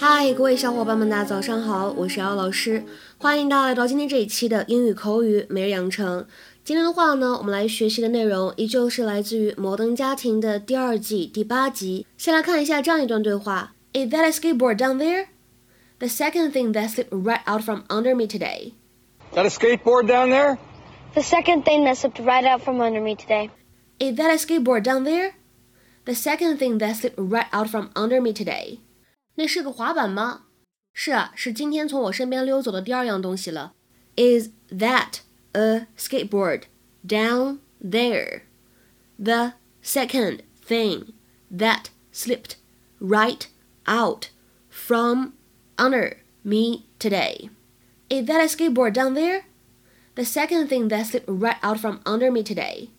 嗨，各位小伙伴们，大家早上好，我是姚老师，欢迎大家来到今天这一期的英语口语每日养成。今天的话呢，我们来学习的内容依旧是来自于《摩登家庭》的第二季第八集。先来看一下这样一段对话：Is that a skateboard down there? The second thing that slipped right out from under me today. Is that a skateboard down there? The second thing that slipped right out from under me today. Is that a skateboard down there? The second thing that slipped right out from under me today. 那是个滑板吗？是啊，是今天从我身边溜走的第二样东西了。Is that a skateboard down there? The second thing that slipped right out from under me today. Is that a skateboard down there? The second thing that slipped right out from under me today.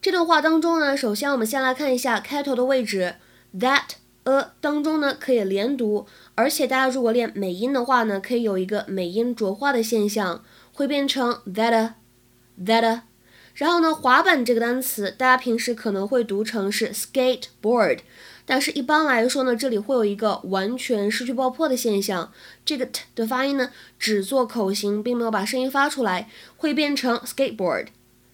这段话当中呢，首先我们先来看一下开头的位置，that。 a 当中呢可以连读，而且大家如果练美音的话呢，可以有一个美音浊化的现象，会变成 that that。然后呢，滑板这个单词，大家平时可能会读成是 skateboard，但是一般来说呢，这里会有一个完全失去爆破的现象，这个 t 的发音呢只做口型，并没有把声音发出来，会变成 skateboard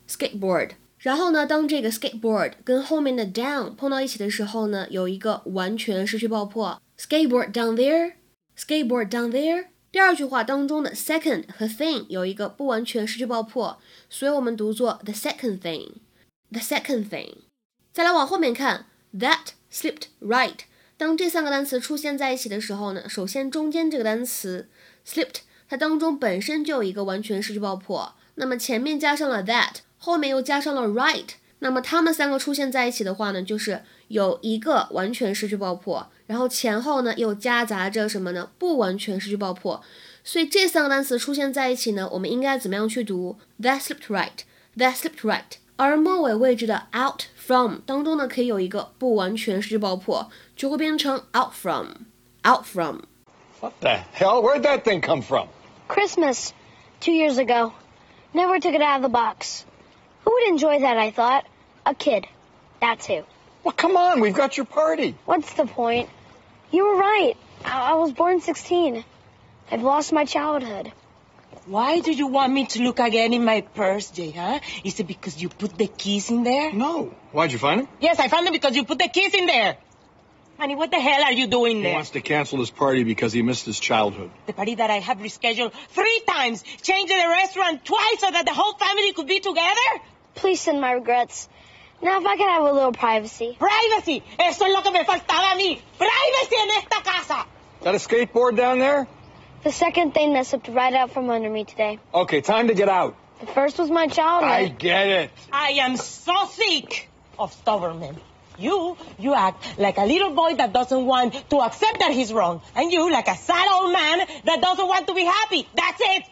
skateboard。然后呢，当这个 skateboard 跟后面的 down 碰到一起的时候呢，有一个完全失去爆破。skateboard down there，skateboard down there。第二句话当中的 second 和 thing 有一个不完全失去爆破，所以我们读作 the second thing，the second thing。再来往后面看，that slipped right。当这三个单词出现在一起的时候呢，首先中间这个单词 slipped，它当中本身就有一个完全失去爆破，那么前面加上了 that。后面又加上了 right，那么它们三个出现在一起的话呢，就是有一个完全失去爆破，然后前后呢又夹杂着什么呢？不完全失去爆破。所以这三个单词出现在一起呢，我们应该怎么样去读？That slipped right，That slipped right。而末尾位置的 out from 当中呢，可以有一个不完全失去爆破，就会变成 out from，out from。What the hell? Where'd that thing come from? Christmas, two years ago. Never took it out of the box. Who would enjoy that, I thought? A kid. That's who. Well, come on, we've got your party. What's the point? You were right. I, I was born 16. I've lost my childhood. Why do you want me to look again in my purse, Jay, huh? Is it because you put the keys in there? No. Why'd you find them? Yes, I found them because you put the keys in there. Honey, what the hell are you doing He there? wants to cancel his party because he missed his childhood. The party that I have rescheduled three times, changing the restaurant twice so that the whole family could be together? Please send my regrets. Now, if I could have a little privacy. Privacy. Eso es lo que me faltaba a mí. Privacy en esta casa. Is that a skateboard down there? The second thing that slipped right out from under me today. Okay, time to get out. The first was my childhood. I get it. I am so sick of stubborn men. You, you act like a little boy that doesn't want to accept that he's wrong. And you like a sad old man that doesn't want to be happy. That's it.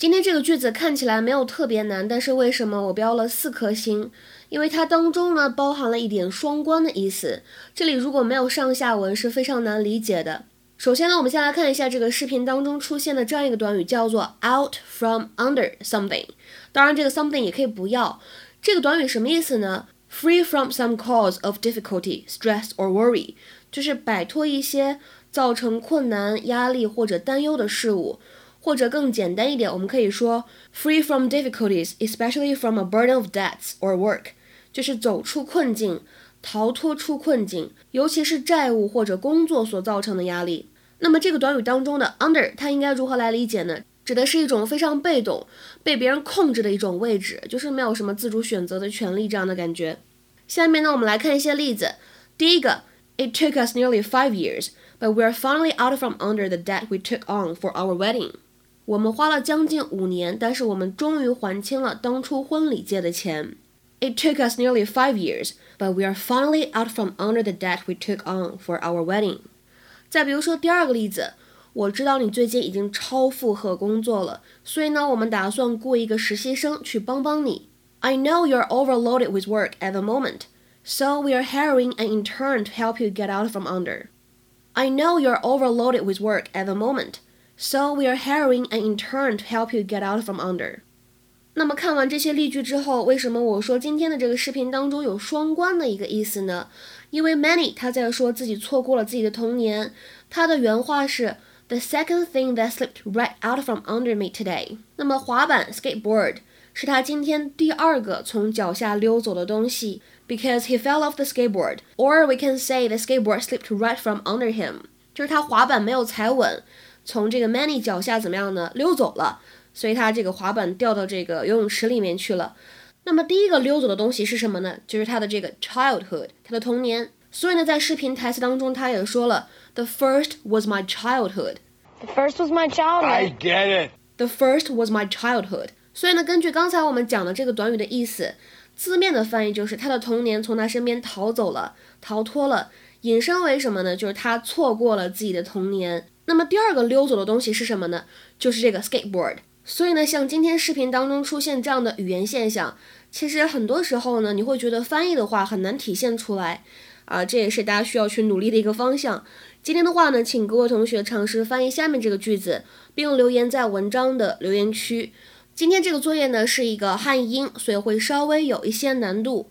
今天这个句子看起来没有特别难，但是为什么我标了四颗星？因为它当中呢包含了一点双关的意思。这里如果没有上下文是非常难理解的。首先呢，我们先来看一下这个视频当中出现的这样一个短语，叫做 out from under something。当然，这个 something 也可以不要。这个短语什么意思呢？Free from some cause of difficulty, stress or worry，就是摆脱一些造成困难、压力或者担忧的事物。或者更简单一点，我们可以说 free from difficulties, especially from a burden of debts or work，就是走出困境，逃脱出困境，尤其是债务或者工作所造成的压力。那么这个短语当中的 under，它应该如何来理解呢？指的是一种非常被动、被别人控制的一种位置，就是没有什么自主选择的权利这样的感觉。下面呢，我们来看一些例子。第一个，It took us nearly five years, but we are finally out from under the debt we took on for our wedding. 我们花了将近五年，但是我们终于还清了当初婚礼借的钱。It took us nearly five years, but we are finally out from under the debt we took on for our wedding. 再比如说第二个例子，我知道你最近已经超负荷工作了，所以呢，我们打算雇一个实习生去帮帮你。I know you're overloaded with work at the moment, so we are hiring an intern to help you get out from under. I know you're overloaded with work at the moment. So we are hiring an intern to help you get out from under. 那么看完这些例句之后，为什么我说今天的这个视频当中有双关的一个意思呢？因为 Manny 他在说自己错过了自己的童年，他的原话是 The second thing that slipped right out from under me today。那么滑板 skateboard 是他今天第二个从脚下溜走的东西，because he fell off the skateboard，or we can say the skateboard slipped right from under him，就是他滑板没有踩稳， 从这个 Manny 脚下怎么样呢？溜走了。所以他这个滑板掉到这个游泳池里面去了。那么第一个溜走的东西是什么呢？就是他的这个 childhood，他的童年。所以呢，在视频台词当中，他也说了，The first was my childhood。The first was my childhood. I get it. The first was my childhood。所以呢，根据刚才我们讲的这个短语的意思，字面的翻译就是他的童年从他身边逃走了，逃脱了。引申为什么呢？就是他错过了自己的童年。那么第二个溜走的东西是什么呢？就是这个 skateboard。所以呢，像今天视频当中出现这样的语言现象，其实很多时候呢，你会觉得翻译的话很难体现出来，啊，这也是大家需要去努力的一个方向。今天的话呢，请各位同学尝试翻译下面这个句子，并留言在文章的留言区。今天这个作业呢是一个汉英，所以会稍微有一些难度。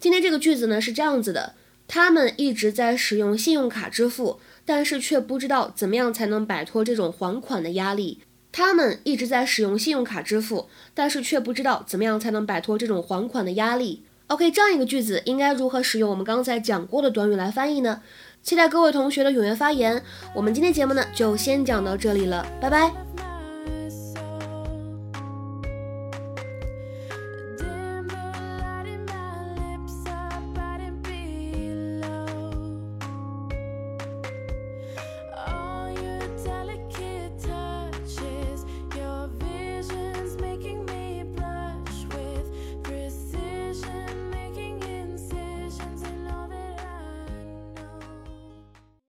今天这个句子呢是这样子的：他们一直在使用信用卡支付，但是却不知道怎么样才能摆脱这种还款的压力。他们一直在使用信用卡支付，但是却不知道怎么样才能摆脱这种还款的压力。OK，这样一个句子应该如何使用我们刚才讲过的短语来翻译呢？期待各位同学的踊跃发言。我们今天节目呢就先讲到这里了，拜拜。